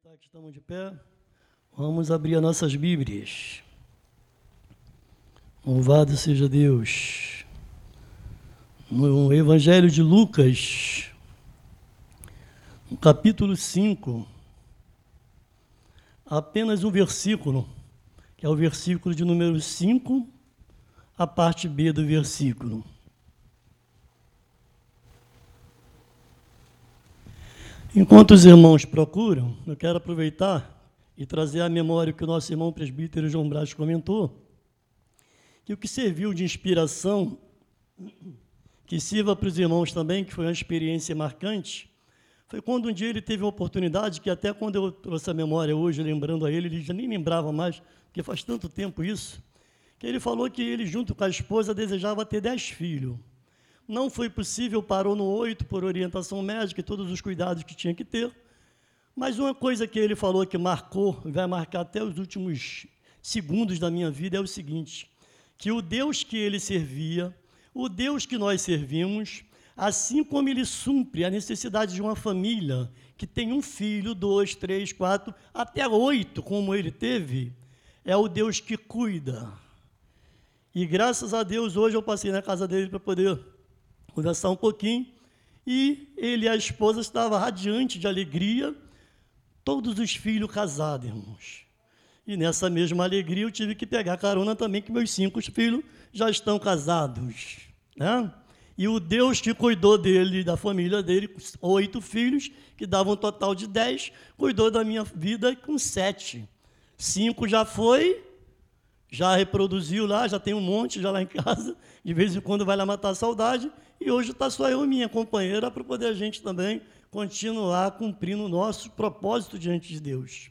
aproveitar que estamos de pé, vamos abrir as nossas Bíblias. Louvado seja Deus. No Evangelho de Lucas, no capítulo 5, apenas um versículo, que é o versículo de número 5, a parte B do versículo. Enquanto os irmãos procuram, eu quero aproveitar e trazer à memória o que o nosso irmão presbítero João Braz comentou, que o que serviu de inspiração, que sirva para os irmãos também, que foi uma experiência marcante, foi quando um dia ele teve uma oportunidade, que até quando eu trouxe a memória hoje, lembrando a ele, ele já nem lembrava mais, porque faz tanto tempo isso, que ele falou que ele, junto com a esposa, desejava ter dez filhos. Não foi possível, parou no oito por orientação médica e todos os cuidados que tinha que ter. Mas uma coisa que ele falou que marcou, vai marcar até os últimos segundos da minha vida, é o seguinte: que o Deus que ele servia, o Deus que nós servimos, assim como ele supre a necessidade de uma família que tem um filho, dois, três, quatro, até oito, como ele teve, é o Deus que cuida. E graças a Deus, hoje eu passei na casa dele para poder conversar um pouquinho, e ele e a esposa estavam radiantes de alegria, todos os filhos casados, irmãos. E nessa mesma alegria eu tive que pegar carona também, que meus cinco filhos já estão casados. Né? E o Deus que cuidou dele, da família dele, oito filhos, que davam um total de dez, cuidou da minha vida com sete. Cinco já foi, já reproduziu lá, já tem um monte já lá em casa, de vez em quando vai lá matar a saudade, e hoje está só eu e minha companheira para poder a gente também continuar cumprindo o nosso propósito diante de Deus.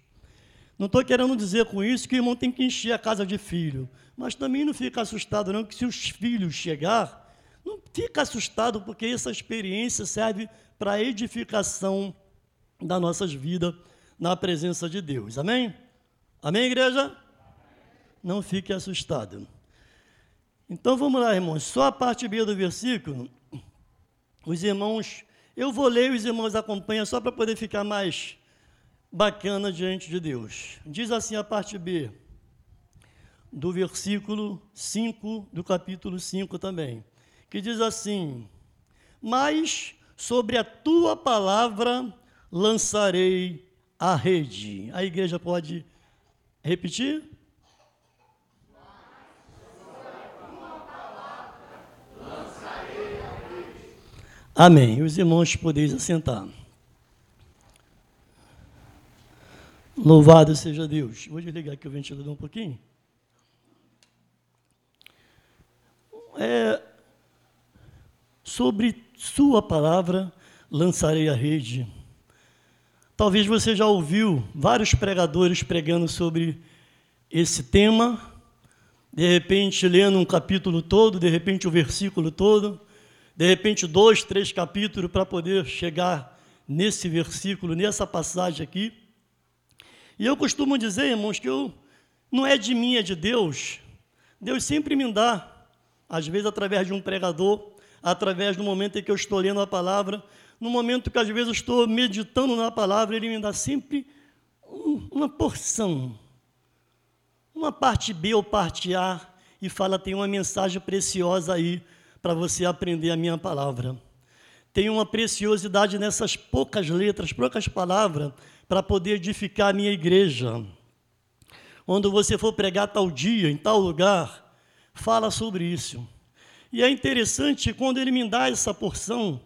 Não estou querendo dizer com isso que o irmão tem que encher a casa de filho, mas também não fica assustado não que se os filhos chegar, não fica assustado porque essa experiência serve para edificação das nossas vidas na presença de Deus. Amém? Amém, igreja? Não fique assustado. Então vamos lá, irmãos. Só a parte B do versículo os irmãos, eu vou ler, os irmãos acompanham só para poder ficar mais bacana diante de Deus. Diz assim a parte B do versículo 5 do capítulo 5 também, que diz assim: Mas sobre a tua palavra lançarei a rede. A igreja pode repetir? Amém. Os irmãos podeis assentar. Louvado seja Deus. Vou desligar aqui o ventilador um pouquinho. É, sobre Sua palavra lançarei a rede. Talvez você já ouviu vários pregadores pregando sobre esse tema, de repente lendo um capítulo todo, de repente o um versículo todo de repente, dois, três capítulos para poder chegar nesse versículo, nessa passagem aqui. E eu costumo dizer, irmãos, que eu, não é de mim, é de Deus. Deus sempre me dá, às vezes através de um pregador, através do momento em que eu estou lendo a palavra, no momento que às vezes eu estou meditando na palavra, Ele me dá sempre uma porção, uma parte B ou parte A, e fala: tem uma mensagem preciosa aí para você aprender a minha palavra. Tem uma preciosidade nessas poucas letras, poucas palavras, para poder edificar a minha igreja. Quando você for pregar tal dia, em tal lugar, fala sobre isso. E é interessante quando ele me dá essa porção,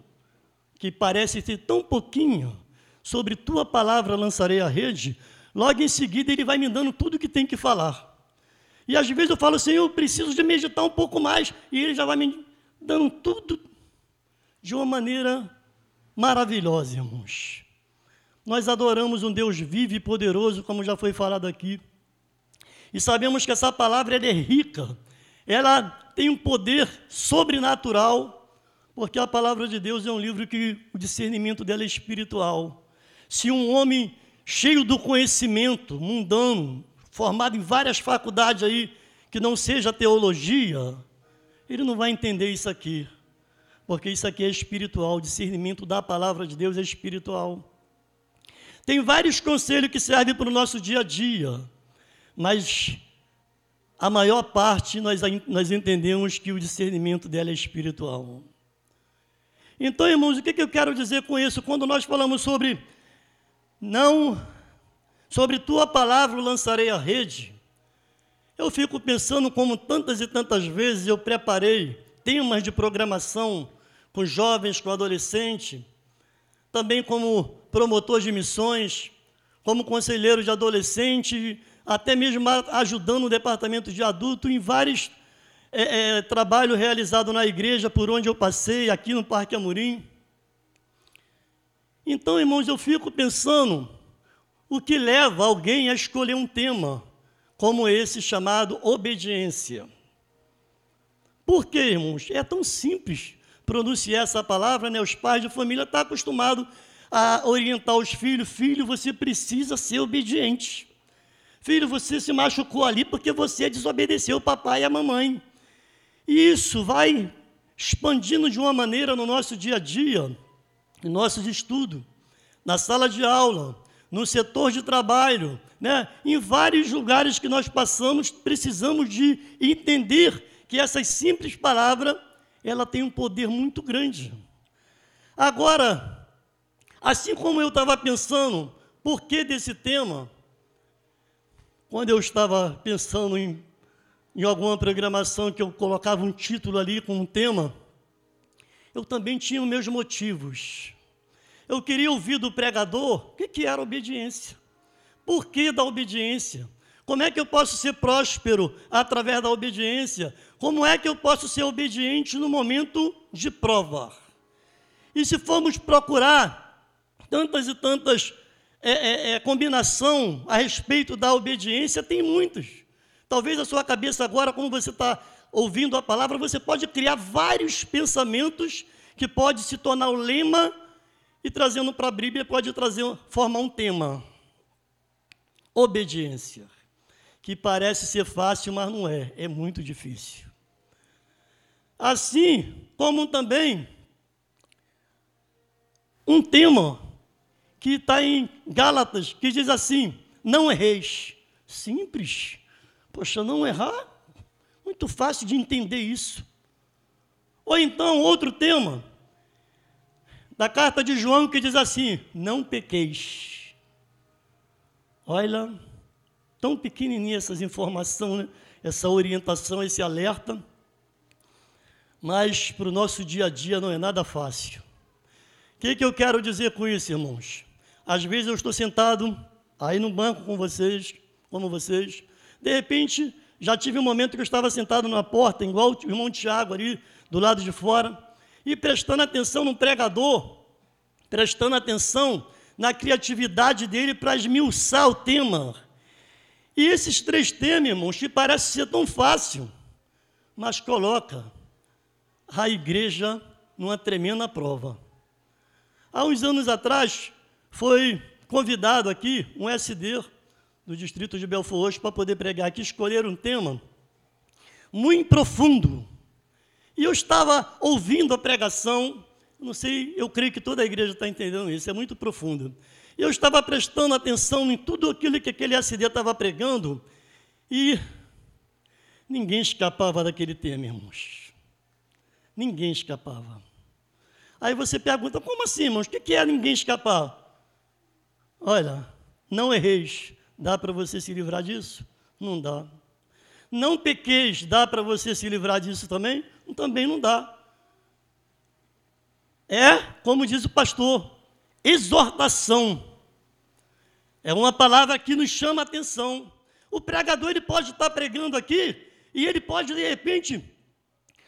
que parece ter tão pouquinho, sobre tua palavra lançarei a rede, logo em seguida ele vai me dando tudo que tem que falar. E às vezes eu falo assim, eu preciso de meditar um pouco mais, e ele já vai me dando tudo de uma maneira maravilhosa, irmãos. Nós adoramos um Deus vivo e poderoso, como já foi falado aqui. E sabemos que essa palavra é rica, ela tem um poder sobrenatural, porque a palavra de Deus é um livro que o discernimento dela é espiritual. Se um homem cheio do conhecimento mundano, formado em várias faculdades aí, que não seja teologia, ele não vai entender isso aqui, porque isso aqui é espiritual, o discernimento da palavra de Deus é espiritual. Tem vários conselhos que servem para o nosso dia a dia, mas a maior parte nós, nós entendemos que o discernimento dela é espiritual. Então, irmãos, o que, que eu quero dizer com isso? Quando nós falamos sobre não, sobre tua palavra lançarei a rede, eu fico pensando como tantas e tantas vezes eu preparei temas de programação com jovens, com adolescentes, também como promotor de missões, como conselheiro de adolescente, até mesmo ajudando o departamento de adulto em vários é, é, trabalhos realizados na igreja por onde eu passei, aqui no Parque Amorim. Então, irmãos, eu fico pensando o que leva alguém a escolher um tema como esse chamado obediência. Por quê, irmãos? É tão simples pronunciar essa palavra, né? Os pais de família estão acostumados a orientar os filhos: filho, você precisa ser obediente. Filho, você se machucou ali porque você desobedeceu o papai e a mamãe. E isso vai expandindo de uma maneira no nosso dia a dia, em nossos estudos, na sala de aula, no setor de trabalho, né? em vários lugares que nós passamos, precisamos de entender que essas simples palavras, ela tem um poder muito grande. Agora, assim como eu estava pensando, por que desse tema? Quando eu estava pensando em, em alguma programação que eu colocava um título ali com um tema, eu também tinha os meus motivos. Eu queria ouvir do pregador o que, que era obediência. Por que da obediência? Como é que eu posso ser próspero através da obediência? Como é que eu posso ser obediente no momento de prova? E se formos procurar tantas e tantas é, é, é, combinação a respeito da obediência, tem muitos. Talvez a sua cabeça agora, como você está ouvindo a palavra, você pode criar vários pensamentos que pode se tornar o lema e trazendo para a Bíblia pode trazer formar um tema. Obediência, que parece ser fácil, mas não é, é muito difícil. Assim como também um tema que está em Gálatas, que diz assim: não erreis. Simples. Poxa, não errar? Muito fácil de entender isso. Ou então, outro tema, da carta de João, que diz assim: não pequeis. Olha, tão pequenininha essas informações, né? essa orientação, esse alerta, mas para o nosso dia a dia não é nada fácil. O que, que eu quero dizer com isso, irmãos? Às vezes eu estou sentado aí no banco com vocês, como vocês. De repente, já tive um momento que eu estava sentado na porta, igual o irmão Tiago ali, do lado de fora, e prestando atenção no pregador, prestando atenção na criatividade dele para esmiuçar o tema. E esses três temas, irmãos, que parece ser tão fácil, mas coloca a igreja numa tremenda prova. Há uns anos atrás, foi convidado aqui um SD do distrito de Belfort para poder pregar aqui, escolher um tema muito profundo. E eu estava ouvindo a pregação, não sei, eu creio que toda a igreja está entendendo isso, é muito profundo. Eu estava prestando atenção em tudo aquilo que aquele SD estava pregando e ninguém escapava daquele tema, irmãos. Ninguém escapava. Aí você pergunta, como assim, irmãos? O que é ninguém escapar? Olha, não erreis, dá para você se livrar disso? Não dá. Não pequeis, dá para você se livrar disso também? Também não dá. É, como diz o pastor, exortação. É uma palavra que nos chama a atenção. O pregador ele pode estar pregando aqui e ele pode, de repente,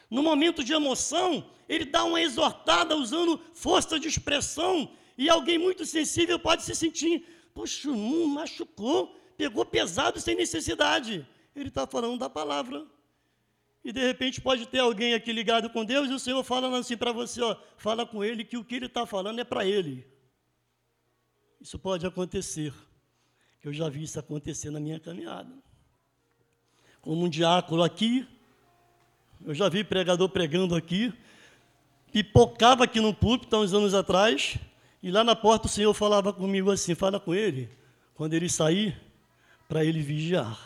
no momento de emoção, ele dá uma exortada usando força de expressão e alguém muito sensível pode se sentir, poxa, machucou, pegou pesado sem necessidade. Ele está falando da palavra. E de repente pode ter alguém aqui ligado com Deus e o Senhor falando assim para você, ó, fala com ele que o que ele está falando é para ele. Isso pode acontecer. Eu já vi isso acontecer na minha caminhada. Como um diácono aqui, eu já vi pregador pregando aqui, pipocava aqui no púlpito há uns anos atrás, E lá na porta o Senhor falava comigo assim: fala com ele, quando ele sair, para ele vigiar.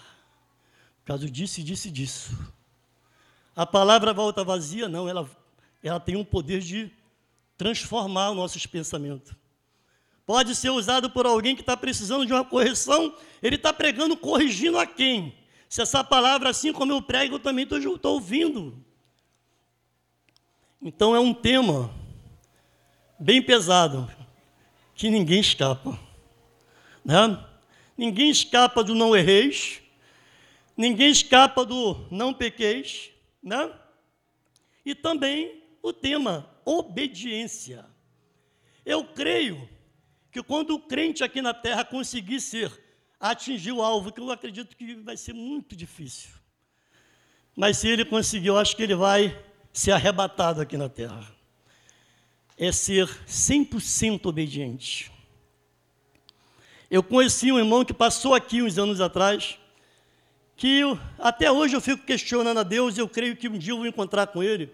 Por causa disso, disse disso. A palavra volta vazia? Não, ela, ela tem um poder de transformar os nossos pensamentos. Pode ser usado por alguém que está precisando de uma correção, ele está pregando, corrigindo a quem? Se essa palavra, assim como eu prego, eu também estou ouvindo. Então é um tema bem pesado, que ninguém escapa. Né? Ninguém escapa do não erreis, ninguém escapa do não pequeis, né? E também o tema obediência. Eu creio que quando o crente aqui na terra conseguir ser, atingir o alvo, que eu acredito que vai ser muito difícil. Mas se ele conseguir, eu acho que ele vai ser arrebatado aqui na terra. É ser 100% obediente. Eu conheci um irmão que passou aqui uns anos atrás, que eu, até hoje eu fico questionando a Deus e eu creio que um dia eu vou encontrar com ele.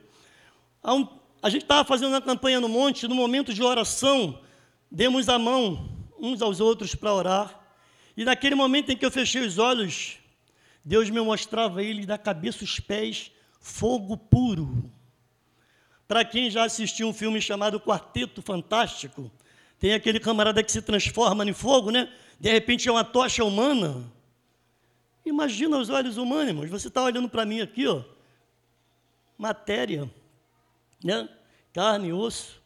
Um, a gente estava fazendo uma campanha no monte, no momento de oração, demos a mão uns aos outros para orar. E naquele momento em que eu fechei os olhos, Deus me mostrava ele da cabeça aos pés, fogo puro. Para quem já assistiu um filme chamado Quarteto Fantástico, tem aquele camarada que se transforma em fogo, né? De repente é uma tocha humana. Imagina os olhos humanos, você está olhando para mim aqui, ó, matéria, né? carne osso.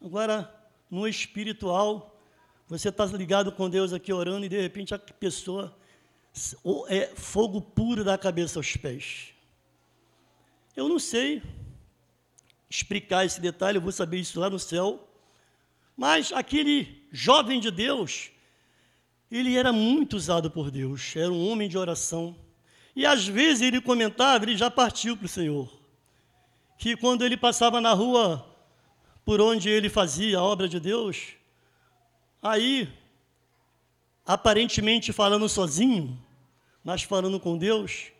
Agora, no espiritual, você está ligado com Deus aqui orando e de repente a pessoa é fogo puro da cabeça aos pés. Eu não sei explicar esse detalhe, eu vou saber isso lá no céu. Mas aquele jovem de Deus, ele era muito usado por Deus, era um homem de oração. E às vezes ele comentava, ele já partiu para o Senhor, que quando ele passava na rua por onde ele fazia a obra de Deus, aí, aparentemente falando sozinho, mas falando com Deus,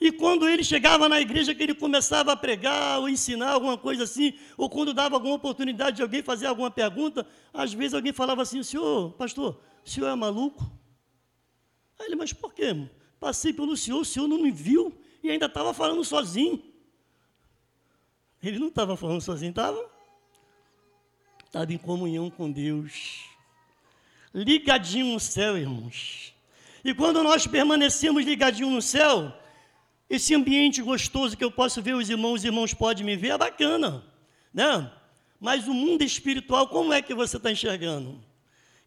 e quando ele chegava na igreja, que ele começava a pregar ou ensinar alguma coisa assim, ou quando dava alguma oportunidade de alguém fazer alguma pergunta, às vezes alguém falava assim: Senhor, pastor, o senhor é maluco? Aí ele, mas por quê? Passei pelo senhor, o senhor não me viu e ainda estava falando sozinho. Ele não estava falando sozinho, estava? Estava em comunhão com Deus. Ligadinho no céu, irmãos. E quando nós permanecemos ligadinho no céu, esse ambiente gostoso que eu posso ver os irmãos, os irmãos podem me ver, é bacana, né? Mas o mundo espiritual, como é que você está enxergando?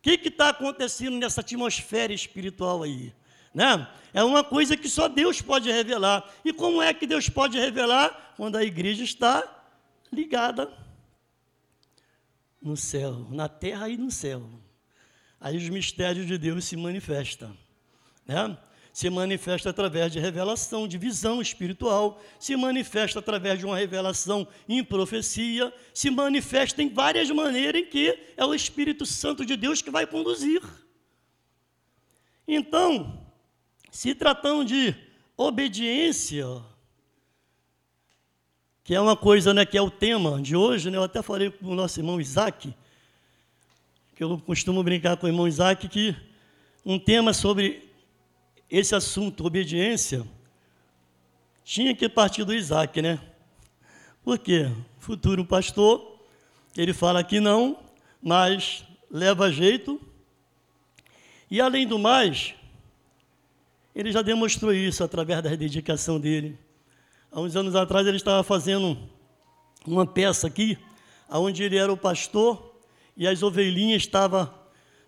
O que está acontecendo nessa atmosfera espiritual aí? Né? É uma coisa que só Deus pode revelar. E como é que Deus pode revelar? Quando a igreja está ligada no céu, na terra e no céu. Aí os mistérios de Deus se manifestam. Né? Se manifesta através de revelação, de visão espiritual, se manifesta através de uma revelação em profecia, se manifesta em várias maneiras em que é o Espírito Santo de Deus que vai conduzir. Então, se tratando de obediência, que é uma coisa, né, que é o tema de hoje, né, eu até falei com o nosso irmão Isaac, que eu costumo brincar com o irmão Isaac, que um tema sobre esse assunto, obediência, tinha que partir do Isaac, né? Por quê? Futuro pastor, ele fala que não, mas leva jeito. E além do mais, ele já demonstrou isso através da dedicação dele. Há uns anos atrás ele estava fazendo uma peça aqui, onde ele era o pastor e as ovelhinhas estavam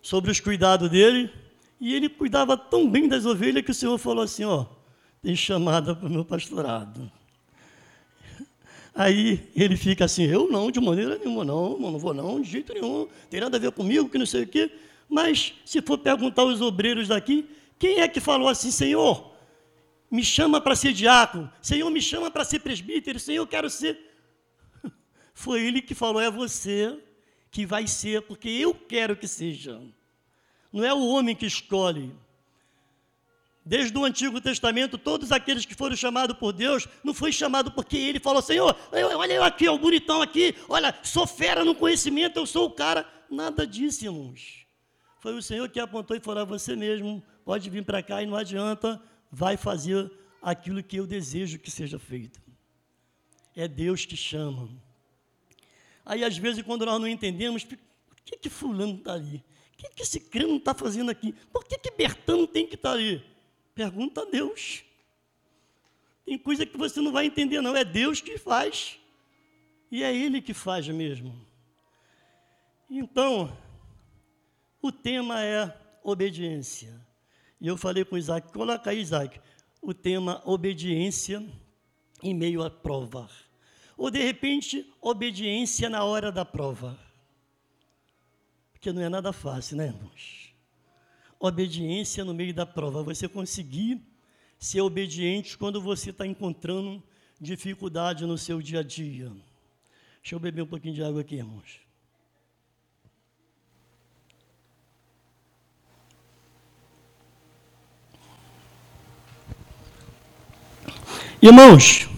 sobre os cuidados dele. E ele cuidava tão bem das ovelhas que o Senhor falou assim: Ó, tem chamada para o meu pastorado. Aí ele fica assim: Eu não, de maneira nenhuma, não, não vou não, de jeito nenhum, tem nada a ver comigo, que não sei o quê. Mas se for perguntar aos obreiros daqui, quem é que falou assim, Senhor, me chama para ser diácono, Senhor, me chama para ser presbítero, Senhor, eu quero ser. Foi ele que falou: É você que vai ser, porque eu quero que seja. Não é o homem que escolhe. Desde o Antigo Testamento, todos aqueles que foram chamados por Deus, não foi chamado porque ele falou, Senhor, olha eu aqui, o bonitão aqui, olha, sou fera no conhecimento, eu sou o cara. Nada disso, irmãos. Foi o Senhor que apontou e falou, você mesmo, pode vir para cá e não adianta, vai fazer aquilo que eu desejo que seja feito. É Deus que chama. Aí, às vezes, quando nós não entendemos, por que, que fulano está ali? Que, que esse crente está fazendo aqui? Por que, que Bertano tem que estar tá ali? Pergunta a Deus. Tem coisa que você não vai entender, não. É Deus que faz. E é Ele que faz mesmo. Então, o tema é obediência. E eu falei com Isaac, coloca aí, Isaac, o tema obediência em meio à prova. Ou, de repente, obediência na hora da prova. Porque não é nada fácil, né, irmãos? obediência no meio da prova, você conseguir ser obediente quando você está encontrando dificuldade no seu dia a dia. Deixa eu beber um pouquinho de água aqui, irmãos. Irmãos,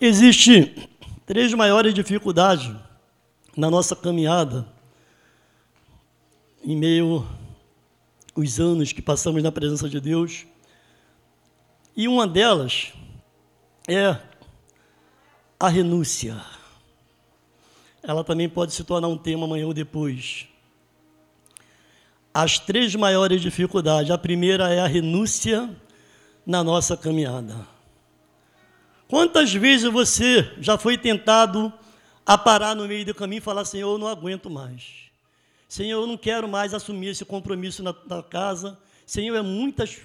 existe três maiores dificuldades na nossa caminhada em meio os anos que passamos na presença de Deus. E uma delas é a renúncia. Ela também pode se tornar um tema amanhã ou depois. As três maiores dificuldades. A primeira é a renúncia na nossa caminhada. Quantas vezes você já foi tentado a parar no meio do caminho e falar: Senhor, eu não aguento mais. Senhor, eu não quero mais assumir esse compromisso na, na casa. Senhor, é muitas,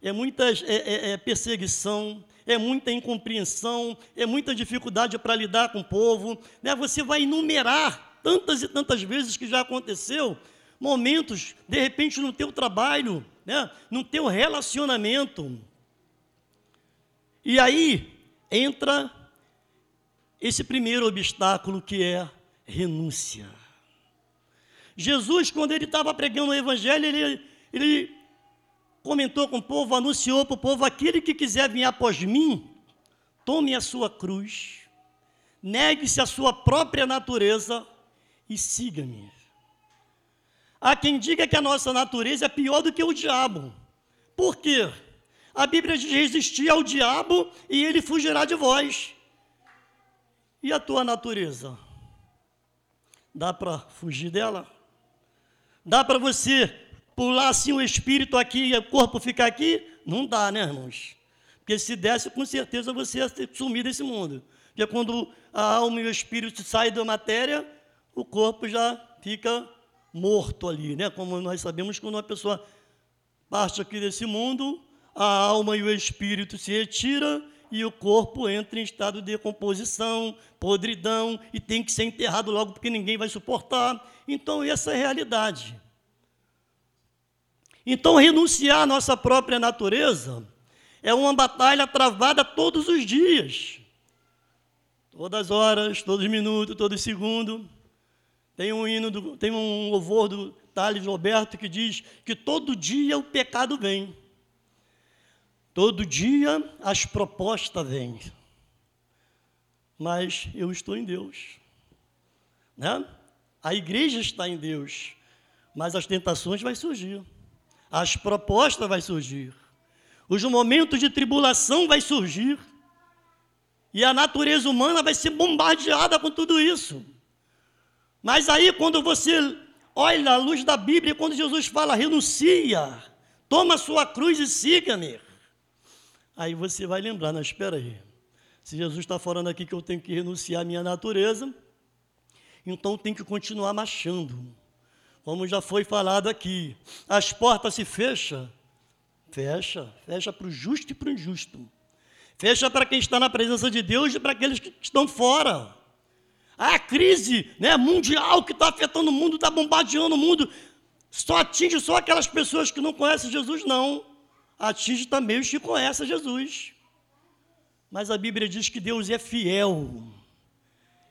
é muitas é, é, é perseguição, é muita incompreensão, é muita dificuldade para lidar com o povo. Né? Você vai enumerar tantas e tantas vezes que já aconteceu, momentos, de repente, no teu trabalho, né? no teu relacionamento. E aí entra esse primeiro obstáculo que é renúncia. Jesus, quando ele estava pregando o Evangelho, ele, ele comentou com o povo, anunciou para o povo: aquele que quiser vir após mim, tome a sua cruz, negue-se a sua própria natureza e siga-me. Há quem diga que a nossa natureza é pior do que o diabo. Por quê? A Bíblia diz: resistir ao diabo e ele fugirá de vós. E a tua natureza? Dá para fugir dela? Dá para você pular assim o espírito aqui e o corpo ficar aqui? Não dá, né, irmãos? Porque se desse, com certeza você ia sumir desse mundo. Porque quando a alma e o espírito saem da matéria, o corpo já fica morto ali, né? Como nós sabemos, quando uma pessoa parte aqui desse mundo, a alma e o espírito se retira e o corpo entra em estado de decomposição, podridão, e tem que ser enterrado logo porque ninguém vai suportar. Então, essa é a realidade. Então, renunciar à nossa própria natureza é uma batalha travada todos os dias. Todas as horas, todos os minutos, todo segundo. Tem um hino, do, tem um louvor do Thales Roberto que diz que todo dia o pecado vem. Todo dia as propostas vêm. Mas eu estou em Deus. Né? A igreja está em Deus. Mas as tentações vão surgir. As propostas vão surgir. Os momentos de tribulação vão surgir. E a natureza humana vai ser bombardeada com tudo isso. Mas aí, quando você olha a luz da Bíblia, quando Jesus fala, renuncia, toma sua cruz e siga-me. Aí você vai lembrar, não, espera aí. Se Jesus está falando aqui que eu tenho que renunciar à minha natureza, então tem que continuar marchando. Como já foi falado aqui, as portas se fecham, fecha, fecha para o justo e para o injusto. Fecha para quem está na presença de Deus e para aqueles que estão fora. A crise né, mundial que está afetando o mundo, está bombardeando o mundo, só atinge só aquelas pessoas que não conhecem Jesus, não atinge também os que conhecem Jesus. Mas a Bíblia diz que Deus é fiel.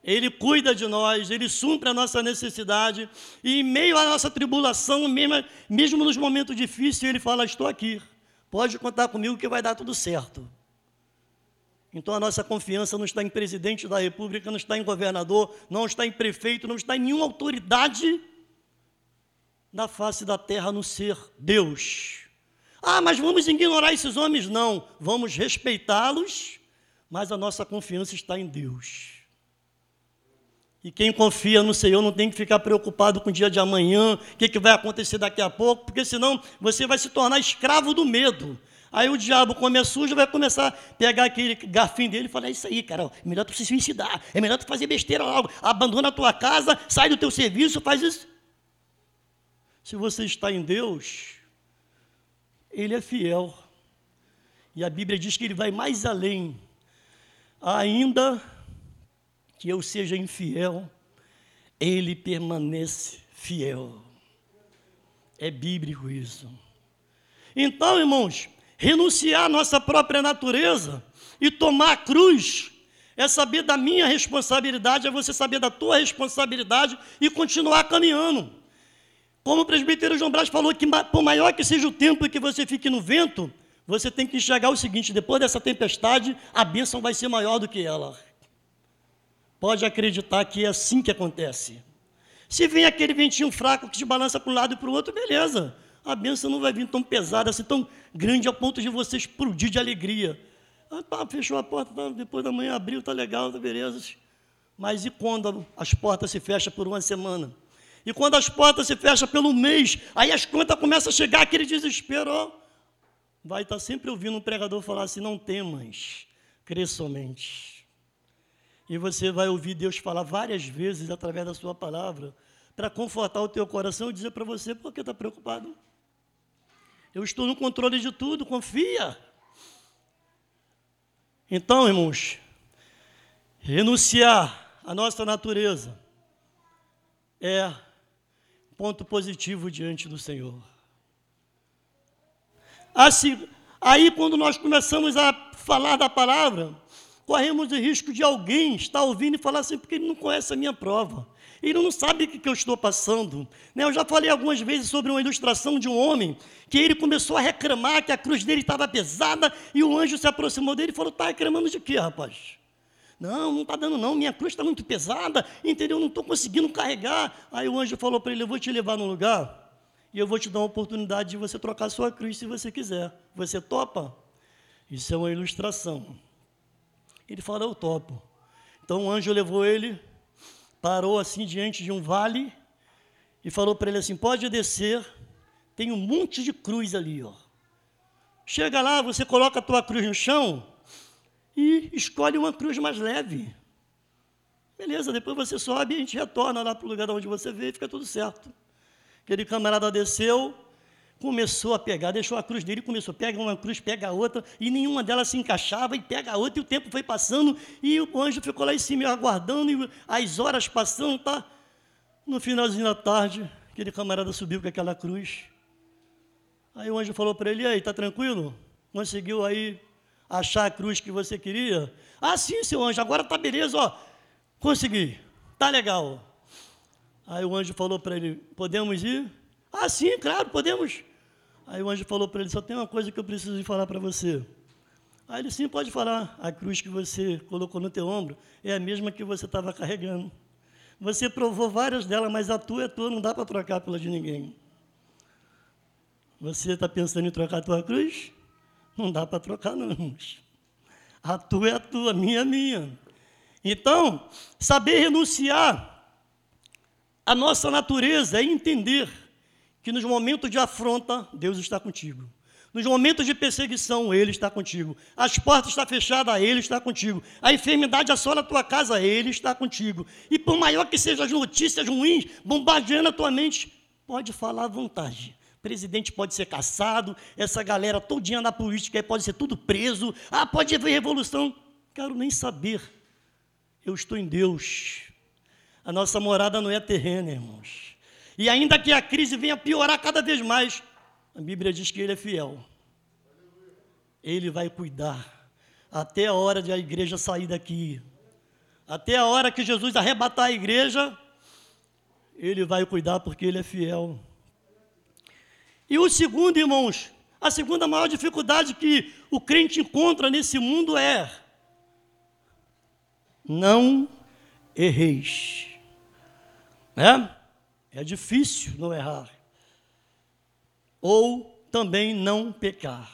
Ele cuida de nós, Ele supre a nossa necessidade, e em meio à nossa tribulação, mesmo, mesmo nos momentos difíceis, Ele fala: Estou aqui, Pode contar comigo que vai dar tudo certo. Então a nossa confiança não está em presidente da República, não está em governador, não está em prefeito, não está em nenhuma autoridade na face da terra no ser Deus. Ah, mas vamos ignorar esses homens? Não, vamos respeitá-los, mas a nossa confiança está em Deus. E quem confia no Senhor não tem que ficar preocupado com o dia de amanhã, o que, que vai acontecer daqui a pouco, porque senão você vai se tornar escravo do medo. Aí o diabo come sujo, vai começar a pegar aquele garfinho dele e falar: é Isso aí, cara, é melhor tu se suicidar, é melhor tu fazer besteira logo, abandona a tua casa, sai do teu serviço, faz isso. Se você está em Deus, Ele é fiel. E a Bíblia diz que Ele vai mais além. Ainda que eu seja infiel, Ele permanece fiel. É bíblico isso. Então, irmãos, renunciar à nossa própria natureza e tomar a cruz é saber da minha responsabilidade, é você saber da tua responsabilidade e continuar caminhando. Como o presbítero João Brás falou, que por maior que seja o tempo que você fique no vento, você tem que enxergar o seguinte: depois dessa tempestade, a bênção vai ser maior do que ela. Pode acreditar que é assim que acontece. Se vem aquele ventinho fraco que te balança para um lado e para o outro, beleza. A bênção não vai vir tão pesada, assim, tão grande a ponto de você explodir de alegria. Ah, pá, fechou a porta, tá, depois da manhã abriu, tá legal, tá beleza. Mas e quando as portas se fecham por uma semana? E quando as portas se fecham pelo mês, aí as contas começam a chegar, aquele desespero, ó. Vai estar tá sempre ouvindo um pregador falar assim: não temas, crê somente. E você vai ouvir Deus falar várias vezes através da sua palavra para confortar o teu coração e dizer para você por que está preocupado. Eu estou no controle de tudo, confia. Então, irmãos, renunciar à nossa natureza é ponto positivo diante do Senhor. Assim, aí, quando nós começamos a falar da palavra, corremos o risco de alguém estar ouvindo e falar assim, porque ele não conhece a minha prova. Ele não sabe o que eu estou passando. Né, eu já falei algumas vezes sobre uma ilustração de um homem que ele começou a reclamar que a cruz dele estava pesada e o anjo se aproximou dele e falou: Está reclamando de quê, rapaz? Não, não está dando, não. Minha cruz está muito pesada, entendeu? Não estou conseguindo carregar. Aí o anjo falou para ele: Eu vou te levar num lugar e eu vou te dar uma oportunidade de você trocar sua cruz se você quiser. Você topa? Isso é uma ilustração. Ele falou, eu topo. Então o anjo levou ele, parou assim diante de um vale e falou para ele assim: pode descer, tem um monte de cruz ali, ó. Chega lá, você coloca a tua cruz no chão e escolhe uma cruz mais leve. Beleza, depois você sobe e a gente retorna lá para o lugar onde você veio e fica tudo certo. Aquele camarada desceu, começou a pegar, deixou a cruz dele, começou, pega uma cruz, pega a outra, e nenhuma delas se encaixava, e pega a outra, e o tempo foi passando, e o anjo ficou lá em cima aguardando, e as horas passando, tá? No finalzinho da tarde, aquele camarada subiu com aquela cruz. Aí o anjo falou para ele, e aí, tá tranquilo? Conseguiu aí achar a cruz que você queria? Ah, sim, seu anjo, agora tá beleza, ó. Consegui, tá legal. Aí o anjo falou para ele, podemos ir? Ah, sim, claro, podemos. Aí o anjo falou para ele: só tem uma coisa que eu preciso falar para você. Aí ele sim pode falar: a cruz que você colocou no teu ombro é a mesma que você estava carregando. Você provou várias delas, mas a tua é tua, não dá para trocar pela de ninguém. Você está pensando em trocar a tua cruz? Não dá para trocar, não. A tua é a tua, a minha é a minha. Então, saber renunciar à nossa natureza é entender que nos momentos de afronta, Deus está contigo. Nos momentos de perseguição, Ele está contigo. As portas estão fechadas, Ele está contigo. A enfermidade assola a tua casa, Ele está contigo. E por maior que sejam as notícias ruins, bombardeando a tua mente, pode falar à vontade. O presidente pode ser caçado, essa galera todinha na política pode ser tudo preso. Ah, pode haver revolução. Quero nem saber. Eu estou em Deus. A nossa morada não é terrena, irmãos. E ainda que a crise venha piorar cada vez mais, a Bíblia diz que Ele é fiel. Ele vai cuidar até a hora de a igreja sair daqui. Até a hora que Jesus arrebatar a igreja, Ele vai cuidar porque Ele é fiel. E o segundo, irmãos, A segunda maior dificuldade que o crente encontra nesse mundo é não erreis. Né? É difícil não errar. Ou também não pecar.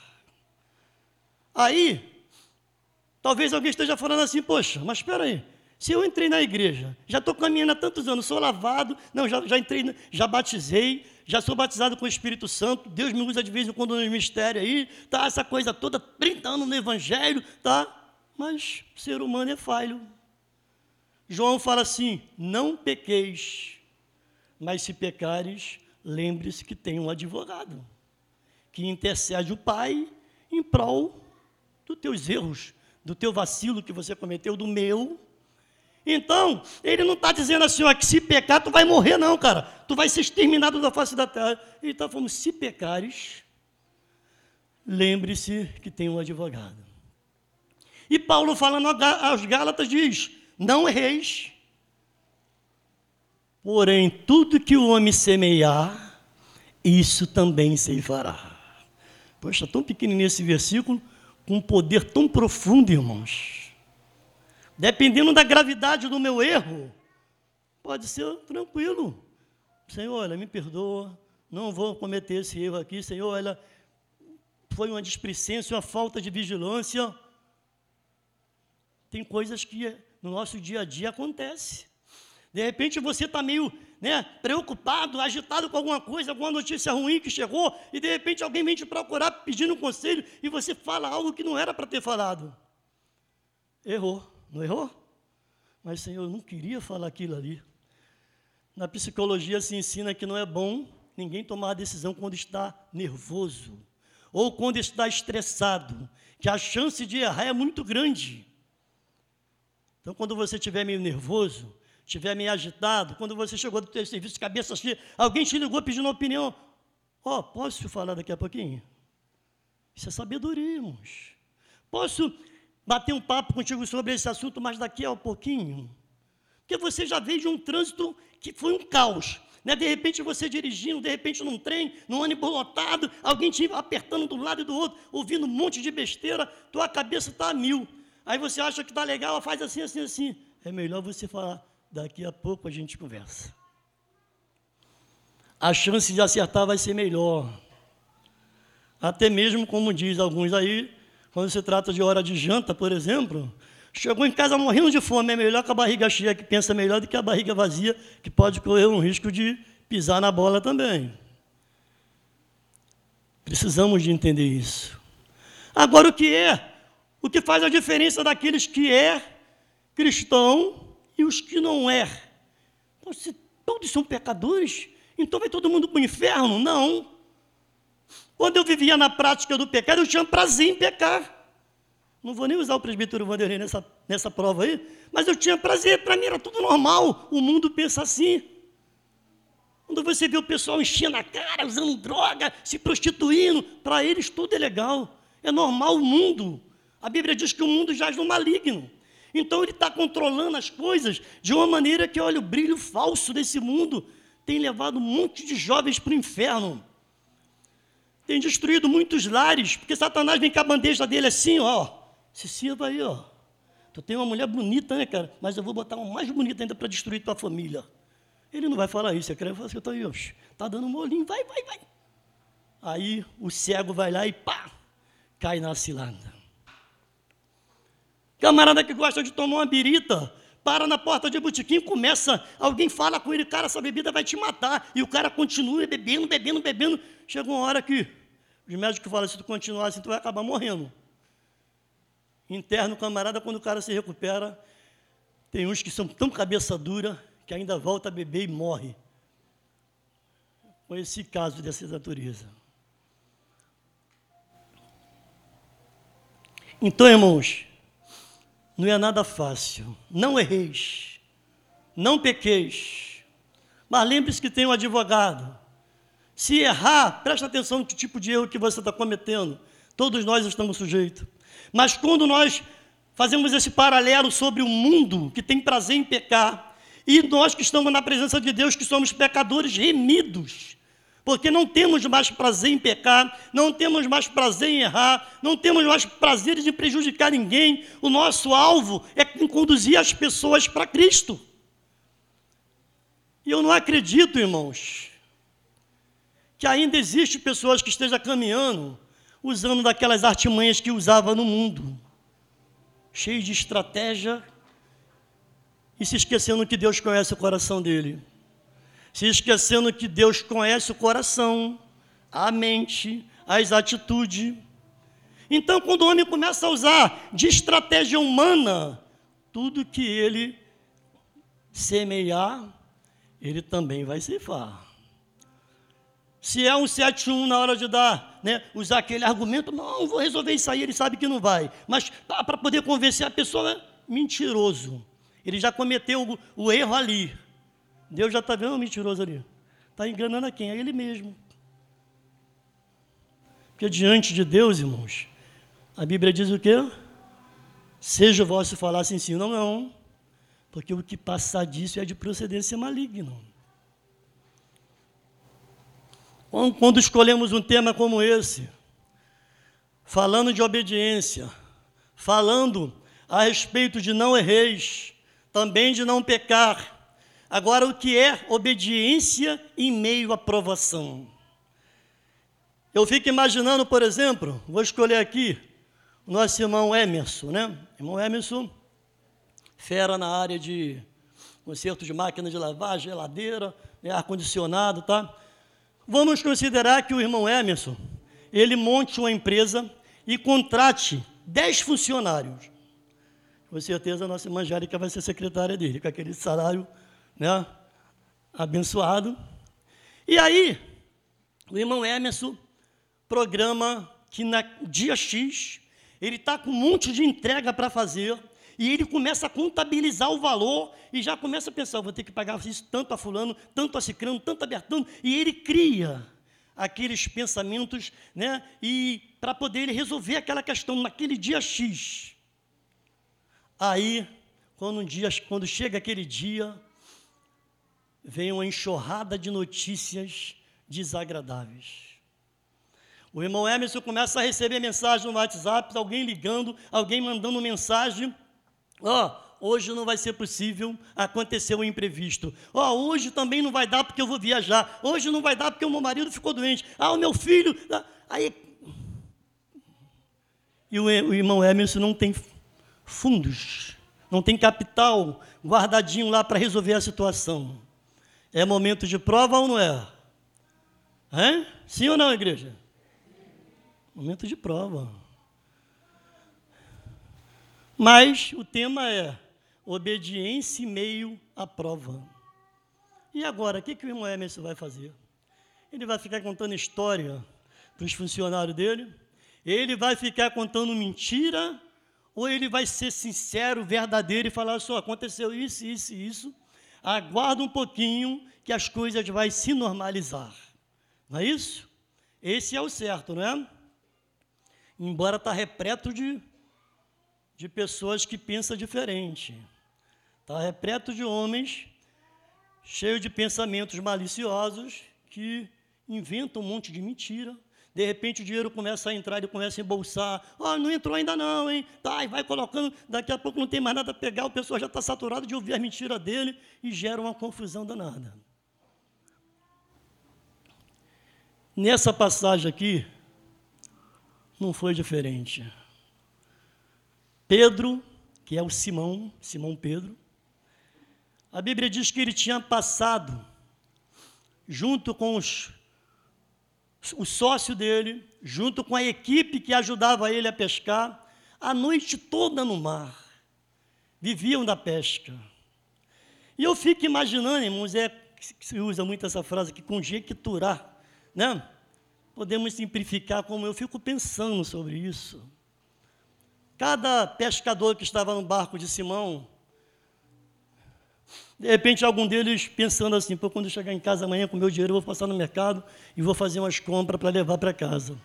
Aí, talvez alguém esteja falando assim, poxa, mas espera aí, se eu entrei na igreja, já estou caminhando há tantos anos, sou lavado, não, já, já entrei, já batizei, já sou batizado com o Espírito Santo, Deus me usa de vez em quando no ministério aí, tá, essa coisa toda, 30 anos no Evangelho, tá? Mas ser humano é falho. João fala assim: não pequeis, mas se pecares, lembre-se que tem um advogado, que intercede o Pai em prol dos teus erros, do teu vacilo que você cometeu, do meu. Então, ele não está dizendo assim, ó, que se pecar, tu vai morrer, não, cara. Tu vai ser exterminado da face da terra. Ele está falando, se pecares, lembre-se que tem um advogado. E Paulo, falando aos Gálatas, diz: não erreis. Porém, tudo que o homem semear, isso também se fará. Poxa, tão pequenininho esse versículo, com um poder tão profundo, irmãos. Dependendo da gravidade do meu erro, pode ser tranquilo. Senhor, olha, me perdoa, não vou cometer esse erro aqui. Senhor, olha, foi uma displicência, uma falta de vigilância. Tem coisas que no nosso dia a dia acontece. De repente você está meio né, preocupado, agitado com alguma coisa, alguma notícia ruim que chegou, e de repente alguém vem te procurar pedindo um conselho e você fala algo que não era para ter falado. Errou, não errou? Mas, Senhor, eu não queria falar aquilo ali. Na psicologia se ensina que não é bom ninguém tomar a decisão quando está nervoso ou quando está estressado, que a chance de errar é muito grande. Então, quando você estiver meio nervoso, estiver meio agitado, quando você chegou do seu serviço cabeça cheia, alguém te ligou pedindo uma opinião. Ó, oh, posso falar daqui a pouquinho? Isso é sabedoria, irmãos. Posso bater um papo contigo sobre esse assunto, mas daqui a pouquinho? Porque você já veio de um trânsito que foi um caos. Né? De repente você dirigindo, de repente num trem, num ônibus lotado, alguém te apertando do lado e do outro, ouvindo um monte de besteira, tua cabeça está a mil. Aí você acha que está legal, faz assim, assim, assim. É melhor você falar, daqui a pouco a gente conversa. A chance de acertar vai ser melhor. Até mesmo, como diz alguns aí, quando se trata de hora de janta, por exemplo, chegou em casa morrendo de fome, é melhor que a barriga cheia, que pensa melhor do que a barriga vazia, que pode correr um risco de pisar na bola também. Precisamos de entender isso. Agora, o que é o que faz a diferença daqueles que é cristão e os que não é. Se todos são pecadores, então vai todo mundo para o inferno? Não. Quando eu vivia na prática do pecado, eu tinha prazer em pecar. Não vou nem usar o presbítero Vanderlei nessa, nessa prova aí, mas eu tinha prazer, para mim era tudo normal. O mundo pensa assim. Quando você vê o pessoal enchendo a cara, usando droga, se prostituindo, para eles tudo é legal. É normal o mundo. A Bíblia diz que o mundo jaz no maligno. Então ele está controlando as coisas de uma maneira que, olha, o brilho falso desse mundo tem levado um monte de jovens para o inferno. Tem destruído muitos lares, porque Satanás vem com a bandeja dele assim, ó. Se sirva aí, ó. Tu tem uma mulher bonita, né, cara? Mas eu vou botar uma mais bonita ainda para destruir tua família. Ele não vai falar isso, é quer falar assim, eu tô aí, ó. Tá dando um molinho, vai, vai, vai. Aí o cego vai lá e pá, cai na cilada. Camarada que gosta de tomar uma birita, para na porta de botequim, começa, alguém fala com ele, cara, essa bebida vai te matar. E o cara continua bebendo, bebendo, bebendo. Chega uma hora que os médicos falam, se tu continuar assim, tu vai acabar morrendo. Interno, camarada, quando o cara se recupera, tem uns que são tão cabeça dura que ainda volta a beber e morre. Foi esse caso dessa natureza. Então, irmãos, não é nada fácil. Não erreis, não pequeis. Mas lembre-se que tem um advogado. Se errar, preste atenção no tipo de erro que você está cometendo. Todos nós estamos sujeitos. Mas quando nós fazemos esse paralelo sobre o mundo que tem prazer em pecar, e nós que estamos na presença de Deus, que somos pecadores remidos, Porque não temos mais prazer em pecar, não temos mais prazer em errar, não temos mais prazer em prejudicar ninguém. O nosso alvo é conduzir as pessoas para Cristo. E eu não acredito, irmãos, que ainda existe pessoas que estejam caminhando usando daquelas artimanhas que usava no mundo, cheio de estratégia e se esquecendo que Deus conhece o coração dele se esquecendo que Deus conhece o coração, a mente, as atitudes. Então, quando o homem começa a usar de estratégia humana, tudo que ele semear, ele também vai ceifar. Se é um 7-1 na hora de dar, né, usar aquele argumento, não, vou resolver isso aí, ele sabe que não vai. Mas para poder convencer a pessoa, é mentiroso. Ele já cometeu o, o erro ali. Deus já está vendo o mentiroso ali. Está enganando a quem? A ele mesmo. Porque diante de Deus, irmãos, a Bíblia diz o quê? Seja o vosso falar assim, sim, não, não. Porque o que passar disso é de procedência maligna. Quando escolhemos um tema como esse, falando de obediência, falando a respeito de não erreis, também de não pecar, Agora, o que é obediência em meio à provação? Eu fico imaginando, por exemplo, vou escolher aqui o nosso irmão Emerson, né? Irmão Emerson, fera na área de conserto de máquina de lavar, geladeira, né, ar-condicionado, tá? Vamos considerar que o irmão Emerson, ele monte uma empresa e contrate 10 funcionários. Com certeza a nossa irmã Jérica vai ser secretária dele, com aquele salário né? abençoado. E aí, o irmão Emerson programa que na dia X ele está com um monte de entrega para fazer e ele começa a contabilizar o valor e já começa a pensar, vou ter que pagar isso tanto a fulano, tanto a cicrano, tanto a bertano, e ele cria aqueles pensamentos, né, e para poder resolver aquela questão naquele dia X. Aí, quando um dia, quando chega aquele dia, vem uma enxurrada de notícias desagradáveis. O irmão Emerson começa a receber mensagem no WhatsApp, alguém ligando, alguém mandando mensagem. Ó, oh, hoje não vai ser possível, aconteceu um imprevisto. Ó, oh, hoje também não vai dar porque eu vou viajar. Hoje não vai dar porque o meu marido ficou doente. Ah, o meu filho. Aí. E o irmão Emerson não tem fundos, não tem capital guardadinho lá para resolver a situação. É momento de prova ou não é? Sim ou não, igreja? Momento de prova. Mas o tema é obediência em meio à prova. E agora, o que, que o irmão Emerson vai fazer? Ele vai ficar contando história para os funcionários dele? Ele vai ficar contando mentira? Ou ele vai ser sincero, verdadeiro e falar só, aconteceu isso, isso e isso? Aguarda um pouquinho que as coisas vão se normalizar. Não é isso? Esse é o certo, não é? Embora está repleto de, de pessoas que pensam diferente. Está repleto de homens cheios de pensamentos maliciosos que inventam um monte de mentira, de repente o dinheiro começa a entrar, ele começa a embolsar. Ah, não entrou ainda não, hein? Tá, e vai colocando, daqui a pouco não tem mais nada a pegar, o pessoal já está saturado de ouvir a mentira dele e gera uma confusão danada. Nessa passagem aqui, não foi diferente. Pedro, que é o Simão, Simão Pedro, a Bíblia diz que ele tinha passado junto com os o sócio dele, junto com a equipe que ajudava ele a pescar, a noite toda no mar. Viviam da pesca. E eu fico imaginando, irmãos, é, se usa muito essa frase aqui, conjecturar, né? Podemos simplificar como eu fico pensando sobre isso. Cada pescador que estava no barco de Simão, de repente, algum deles pensando assim: Pô, quando eu chegar em casa amanhã com meu dinheiro, eu vou passar no mercado e vou fazer umas compras para levar para casa.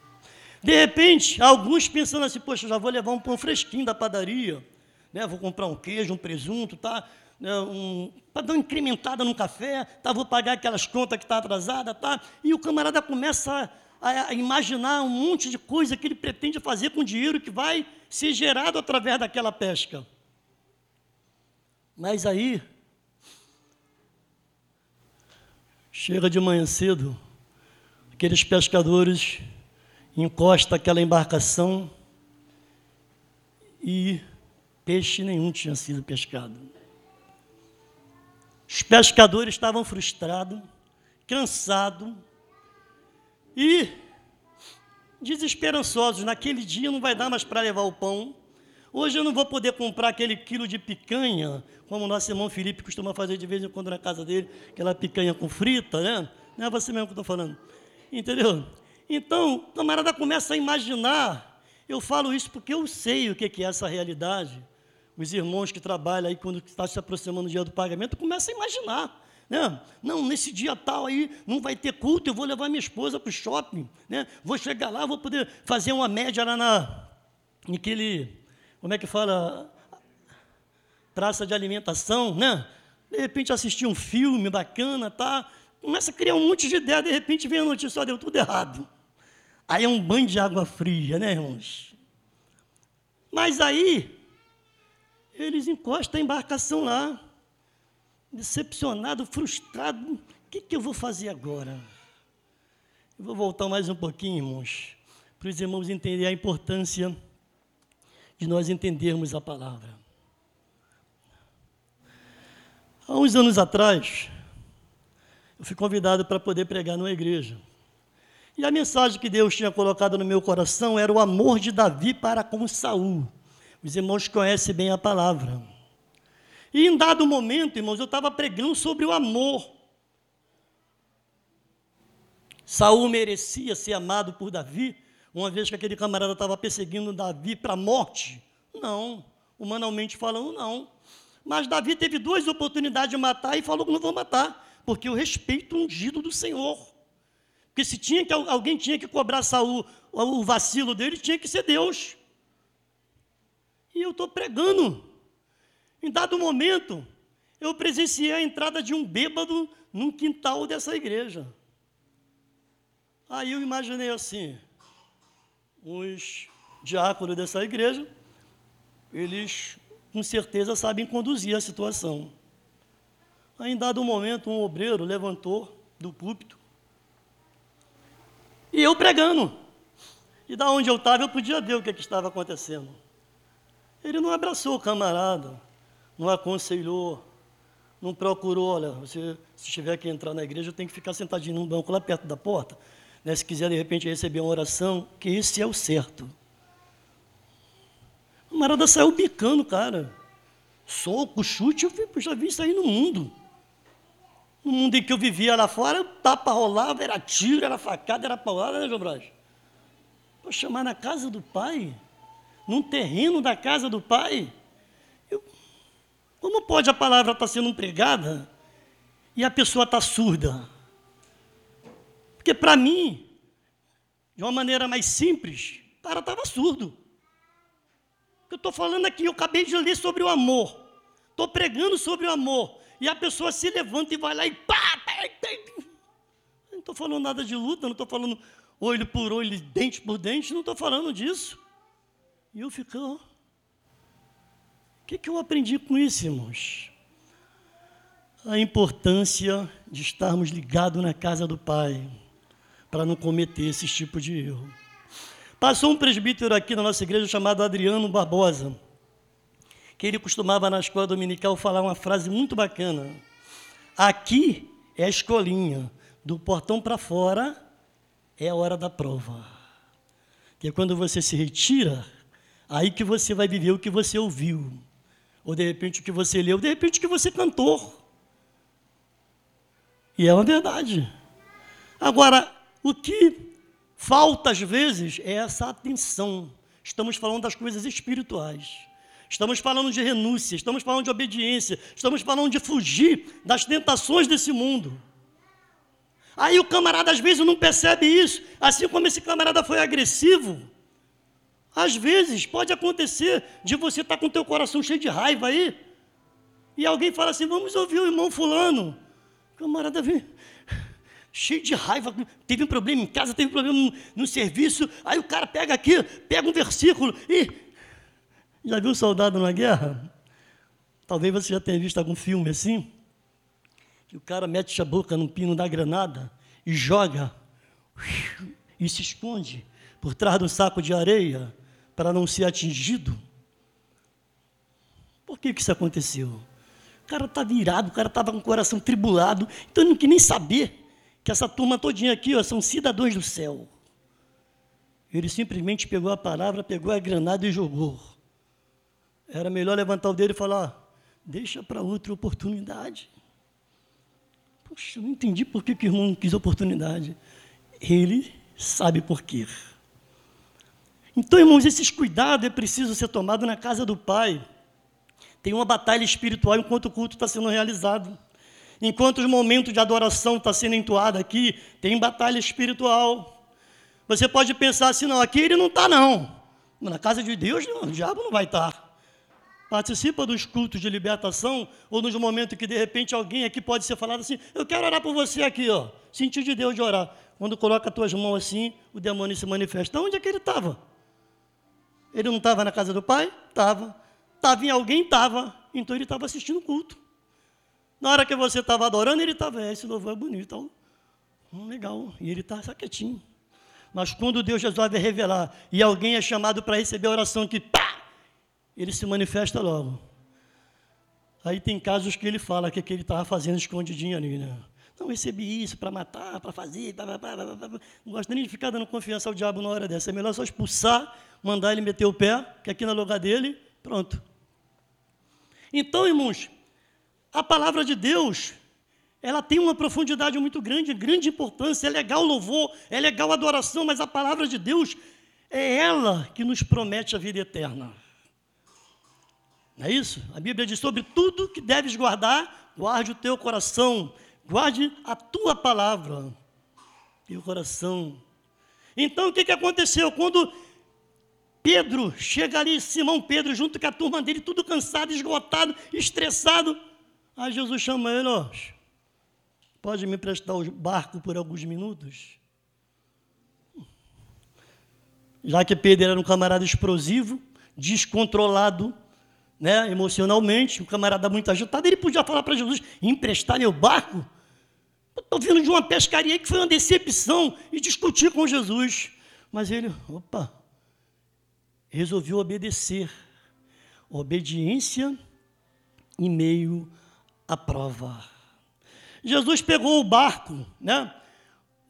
De repente, alguns pensando assim: Poxa, já vou levar um pão fresquinho da padaria, né? vou comprar um queijo, um presunto, tá? né, um, para dar uma incrementada no café, tá, vou pagar aquelas contas que está atrasada, tá? E o camarada começa a, a, imaginar um monte de coisa que ele pretende fazer com o dinheiro que vai ser gerado através daquela pesca. Mas aí, chega de manhã cedo, aqueles pescadores encostam aquela embarcação e peixe nenhum tinha sido pescado. Os pescadores estavam frustrados, cansados e desesperançosos. Naquele dia não vai dar mais para levar o pão. Hoje eu não vou poder comprar aquele quilo de picanha, como o nosso irmão Felipe costuma fazer de vez em quando na casa dele, aquela picanha com frita, né? Não é você mesmo que eu estou falando. Entendeu? Então, o camarada começa a imaginar. Eu falo isso porque eu sei o que é essa realidade os irmãos que trabalham aí, quando está se aproximando o dia do pagamento, começam a imaginar. Né? Não, nesse dia tal aí não vai ter culto, eu vou levar minha esposa para o shopping. Né? Vou chegar lá, vou poder fazer uma média lá na, naquele, como é que fala, praça de alimentação, né? De repente assistir um filme bacana, tá? Começa a criar um monte de ideia, de repente vem a notícia, só deu tudo errado. Aí é um banho de água fria, né, irmãos? Mas aí, eles encostam a embarcação lá, decepcionado, frustrado. O que, que eu vou fazer agora? Eu vou voltar mais um pouquinho, irmãos, para os irmãos entenderem a importância de nós entendermos a palavra. Há uns anos atrás, eu fui convidado para poder pregar numa igreja. E a mensagem que Deus tinha colocado no meu coração era o amor de Davi para com Saul. Os irmãos conhecem bem a palavra. E em dado momento, irmãos, eu estava pregando sobre o amor. Saul merecia ser amado por Davi, uma vez que aquele camarada estava perseguindo Davi para a morte? Não, humanamente falando, não. Mas Davi teve duas oportunidades de matar e falou que não vou matar, porque eu respeito o ungido do Senhor. Porque se tinha que alguém tinha que cobrar Saul o vacilo dele, tinha que ser Deus. E eu estou pregando. Em dado momento, eu presenciei a entrada de um bêbado num quintal dessa igreja. Aí eu imaginei assim, os diáconos dessa igreja, eles com certeza sabem conduzir a situação. Aí, em dado momento, um obreiro levantou do púlpito e eu pregando. E da onde eu estava, eu podia ver o que, que estava acontecendo. Ele não abraçou o camarada, não aconselhou, não procurou, olha, você, se tiver que entrar na igreja, tem que ficar sentadinho num banco lá perto da porta. Né? Se quiser, de repente, receber uma oração, que esse é o certo. O camarada saiu bicando, cara. Soco, chute, eu já vi isso aí no mundo. No mundo em que eu vivia lá fora, tapa rolava, era tiro, era facada, era paulada, né, João Braz? Para chamar na casa do pai num terreno da casa do Pai. Eu, como pode a palavra estar tá sendo pregada e a pessoa estar tá surda? Porque para mim, de uma maneira mais simples, o cara estava surdo. Eu estou falando aqui, eu acabei de ler sobre o amor. Estou pregando sobre o amor. E a pessoa se levanta e vai lá e pá! Não estou falando nada de luta, não estou falando olho por olho, dente por dente, não estou falando disso. E eu ó. O que, que eu aprendi com isso, irmãos? A importância de estarmos ligados na casa do Pai, para não cometer esse tipo de erro. Passou um presbítero aqui na nossa igreja chamado Adriano Barbosa, que ele costumava na escola dominical falar uma frase muito bacana. Aqui é a escolinha, do portão para fora é a hora da prova. Que é quando você se retira Aí que você vai viver o que você ouviu, ou de repente o que você leu, de repente o que você cantou. E é uma verdade. Agora, o que falta às vezes é essa atenção. Estamos falando das coisas espirituais. Estamos falando de renúncia, estamos falando de obediência, estamos falando de fugir das tentações desse mundo. Aí o camarada às vezes não percebe isso, assim como esse camarada foi agressivo, às vezes pode acontecer de você estar tá com o teu coração cheio de raiva aí. E alguém fala assim: vamos ouvir o irmão Fulano. O camarada vem cheio de raiva, teve um problema em casa, teve um problema no, no serviço. Aí o cara pega aqui, pega um versículo e. Já viu um soldado numa guerra? Talvez você já tenha visto algum filme assim. Que o cara mete a boca no pino da granada e joga e se esconde por trás de um saco de areia para não ser atingido. Por que, que isso aconteceu? O cara estava irado, o cara estava com o coração tribulado, então ele não queria nem saber que essa turma todinha aqui ó, são cidadãos do céu. Ele simplesmente pegou a palavra, pegou a granada e jogou. Era melhor levantar o dedo e falar: deixa para outra oportunidade. Poxa, não entendi por que, que o irmão não quis oportunidade. Ele sabe por quê. Então, irmãos, esses cuidados é preciso ser tomado na casa do Pai. Tem uma batalha espiritual enquanto o culto está sendo realizado. Enquanto os momentos de adoração estão tá sendo entoado aqui, tem batalha espiritual. Você pode pensar assim, não, aqui ele não está não. Na casa de Deus, não, o diabo não vai estar. Tá. Participa dos cultos de libertação, ou nos momentos que de repente alguém aqui pode ser falado assim, eu quero orar por você aqui, ó. Sentir de Deus de orar. Quando coloca as tuas mãos assim, o demônio se manifesta. Onde é que ele estava? Ele não estava na casa do pai? Estava. Estava em alguém? Estava. Então ele estava assistindo o culto. Na hora que você estava adorando, ele estava, é, esse louvor é bonito. Hum, legal. E ele está quietinho. Mas quando Deus resolve revelar e alguém é chamado para receber a oração que pá, ele se manifesta logo. Aí tem casos que ele fala que, que ele estava fazendo escondidinho ali, né? Não recebi isso para matar, para fazer, blá, blá, blá, não gosto nem de ficar dando confiança ao diabo na hora dessa. É melhor só expulsar, mandar ele meter o pé, que aqui no lugar dele, pronto. Então, irmãos, a palavra de Deus, ela tem uma profundidade muito grande, grande importância. É legal louvor, é legal adoração, mas a palavra de Deus é ela que nos promete a vida eterna. Não é isso? A Bíblia diz sobre tudo que deves guardar, guarde o teu coração, Guarde a tua palavra o coração. Então, o que, que aconteceu? Quando Pedro chega ali, Simão Pedro, junto com a turma dele, tudo cansado, esgotado, estressado. Aí Jesus chama ele, ó, pode me prestar o barco por alguns minutos? Já que Pedro era um camarada explosivo, descontrolado, né, emocionalmente, um camarada muito agitado, ele podia falar para Jesus, emprestar meu barco? Estou vindo de uma pescaria que foi uma decepção e discutir com Jesus. Mas ele, opa, resolveu obedecer. Obediência em meio à prova. Jesus pegou o barco, né?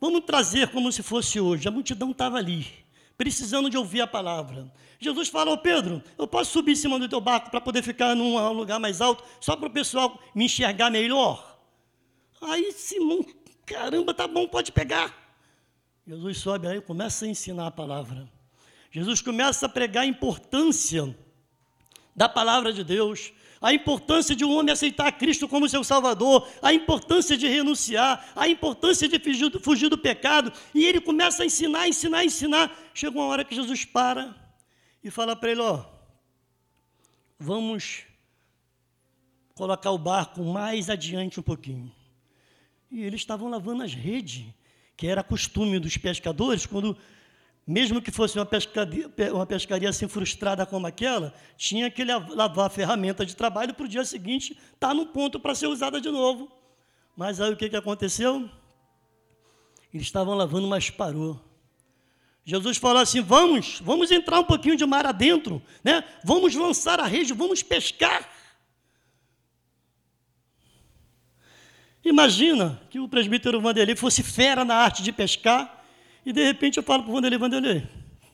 Vamos trazer como se fosse hoje. A multidão estava ali, precisando de ouvir a palavra. Jesus falou, Pedro, eu posso subir em cima do teu barco para poder ficar num lugar mais alto, só para o pessoal me enxergar melhor? Aí Simão, caramba, tá bom, pode pegar. Jesus sobe aí e começa a ensinar a palavra. Jesus começa a pregar a importância da palavra de Deus, a importância de um homem aceitar Cristo como seu Salvador, a importância de renunciar, a importância de fugir do, fugir do pecado, e ele começa a ensinar, ensinar, ensinar. Chega uma hora que Jesus para e fala para ele: Ó, vamos colocar o barco mais adiante um pouquinho. E eles estavam lavando as redes, que era costume dos pescadores, quando, mesmo que fosse uma pescaria, uma pescaria assim frustrada como aquela, tinha que lavar a ferramenta de trabalho para o dia seguinte estar tá no ponto para ser usada de novo. Mas aí o que, que aconteceu? Eles estavam lavando, mas parou. Jesus falou assim: vamos, vamos entrar um pouquinho de mar adentro, né? vamos lançar a rede, vamos pescar. Imagina que o presbítero Vanderlei fosse fera na arte de pescar e de repente eu falo para o Vanderlei, Vanderlei,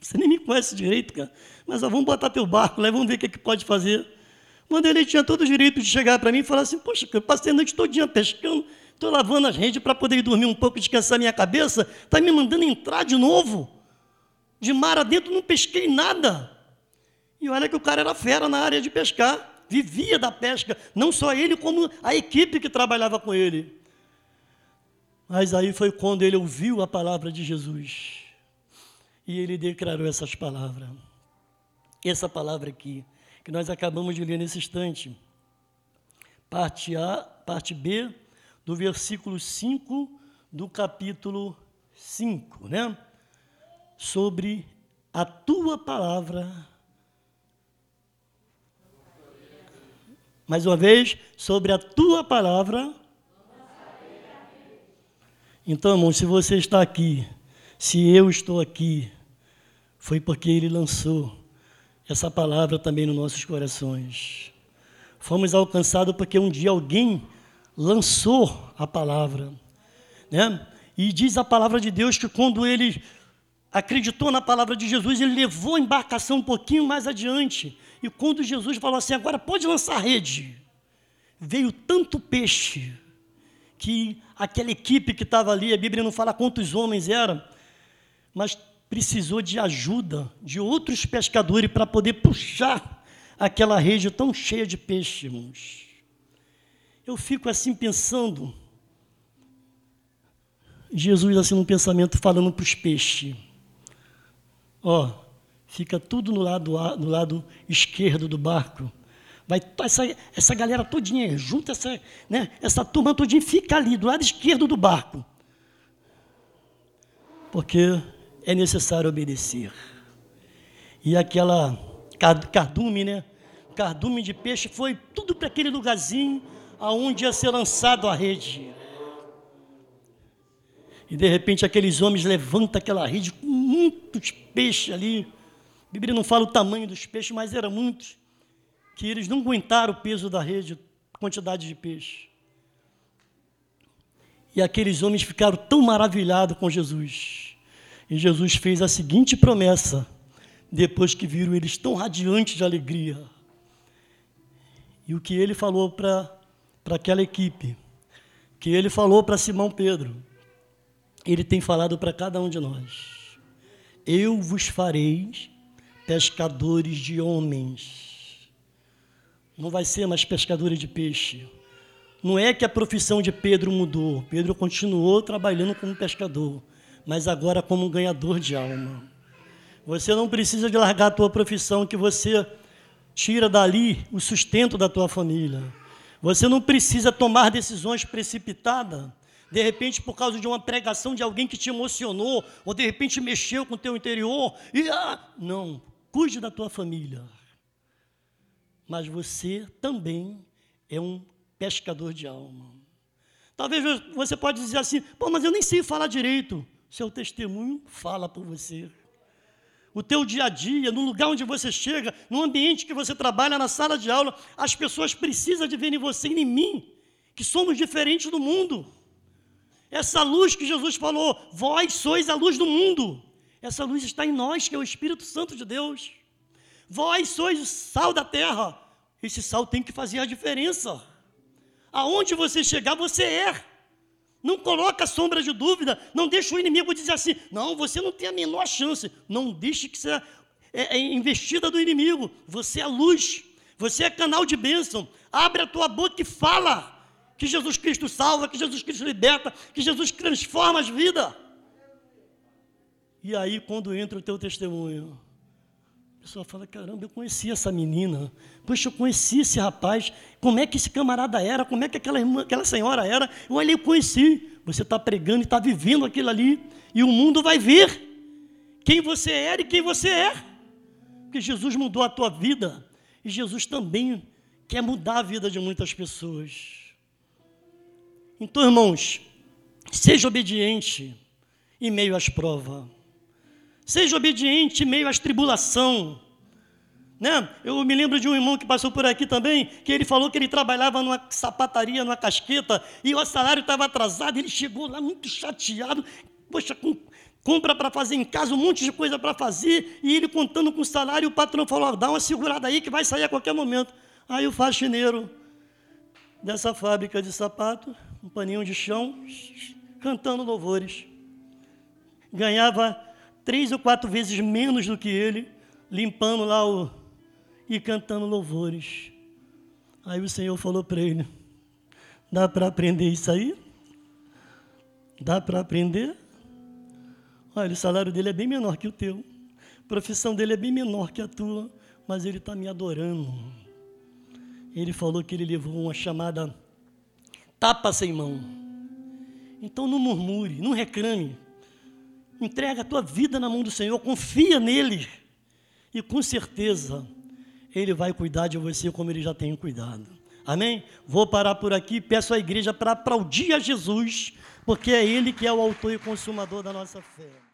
você nem me conhece direito, cara, mas ó, vamos botar teu barco lá e vamos ver o que, é que pode fazer. O tinha todo o direito de chegar para mim e falar assim, poxa, eu passei a noite todinha pescando, estou lavando as redes para poder dormir um pouco, descansar minha cabeça, está me mandando entrar de novo. De mar adentro não pesquei nada. E olha que o cara era fera na área de pescar vivia da pesca, não só ele, como a equipe que trabalhava com ele. Mas aí foi quando ele ouviu a palavra de Jesus. E ele declarou essas palavras. Essa palavra aqui, que nós acabamos de ler nesse instante. parte A, parte B, do versículo 5 do capítulo 5, né? Sobre a tua palavra. Mais uma vez, sobre a tua palavra. Então, irmão, se você está aqui, se eu estou aqui, foi porque ele lançou essa palavra também nos nossos corações. Fomos alcançados porque um dia alguém lançou a palavra. Né? E diz a palavra de Deus que quando ele acreditou na palavra de Jesus, ele levou a embarcação um pouquinho mais adiante. E quando Jesus falou assim: agora pode lançar a rede, veio tanto peixe que aquela equipe que estava ali, a Bíblia não fala quantos homens eram, mas precisou de ajuda de outros pescadores para poder puxar aquela rede tão cheia de peixe, irmãos. Eu fico assim pensando, Jesus assim num pensamento falando para os peixes, ó, fica tudo no lado, no lado esquerdo do barco, vai essa, essa galera todinha, junta essa, né, essa turma todinha, fica ali do lado esquerdo do barco, porque é necessário obedecer. E aquela cardume, né? Cardume de peixe foi tudo para aquele lugarzinho aonde ia ser lançado a rede. E de repente aqueles homens levantam aquela rede com muitos peixes ali. A Bíblia não fala o tamanho dos peixes, mas eram muitos. Que eles não aguentaram o peso da rede, quantidade de peixe. E aqueles homens ficaram tão maravilhados com Jesus e Jesus fez a seguinte promessa, depois que viram eles tão radiantes de alegria. E o que ele falou para aquela equipe, que ele falou para Simão Pedro, ele tem falado para cada um de nós: Eu vos farei pescadores de homens. Não vai ser mais pescadores de peixe. Não é que a profissão de Pedro mudou. Pedro continuou trabalhando como pescador mas agora como ganhador de alma. Você não precisa de largar a tua profissão que você tira dali o sustento da tua família. Você não precisa tomar decisões precipitadas, de repente por causa de uma pregação de alguém que te emocionou, ou de repente mexeu com o teu interior. E ah, não, cuide da tua família. Mas você também é um pescador de alma. Talvez você pode dizer assim, pô, mas eu nem sei falar direito. Seu testemunho fala por você. O teu dia a dia, no lugar onde você chega, no ambiente que você trabalha, na sala de aula, as pessoas precisam de ver em você e em mim, que somos diferentes do mundo. Essa luz que Jesus falou, vós sois a luz do mundo. Essa luz está em nós, que é o Espírito Santo de Deus. Vós sois o sal da terra. Esse sal tem que fazer a diferença. Aonde você chegar, você é. Não coloca sombra de dúvida, não deixa o inimigo dizer assim, não, você não tem a menor chance. Não deixe que seja é, é investida do inimigo. Você é luz, você é canal de bênção. Abre a tua boca e fala que Jesus Cristo salva, que Jesus Cristo liberta, que Jesus transforma as vidas. E aí, quando entra o teu testemunho, pessoa fala: caramba, eu conheci essa menina, poxa, eu conheci esse rapaz, como é que esse camarada era, como é que aquela, irmã, aquela senhora era, eu olhei, eu conheci. Você está pregando e está vivendo aquilo ali, e o mundo vai ver quem você era e quem você é, porque Jesus mudou a tua vida, e Jesus também quer mudar a vida de muitas pessoas. Então, irmãos, seja obediente em meio às provas. Seja obediente em meio às tribulação. Né? Eu me lembro de um irmão que passou por aqui também, que ele falou que ele trabalhava numa sapataria, numa casqueta, e o salário estava atrasado, ele chegou lá muito chateado, poxa, com, compra para fazer em casa, um monte de coisa para fazer, e ele contando com o salário, o patrão falou, dá uma segurada aí que vai sair a qualquer momento. Aí o faxineiro dessa fábrica de sapato, um paninho de chão, cantando louvores. Ganhava três ou quatro vezes menos do que ele, limpando lá o, e cantando louvores. Aí o Senhor falou para ele: Dá para aprender isso aí? Dá para aprender? Olha, o salário dele é bem menor que o teu, a profissão dele é bem menor que a tua, mas ele está me adorando. ele falou que ele levou uma chamada tapa sem mão. Então não murmure, não reclame. Entrega a tua vida na mão do Senhor, confia nele. E com certeza, ele vai cuidar de você como ele já tem cuidado. Amém? Vou parar por aqui, peço à igreja para aplaudir a Jesus, porque é ele que é o autor e consumador da nossa fé.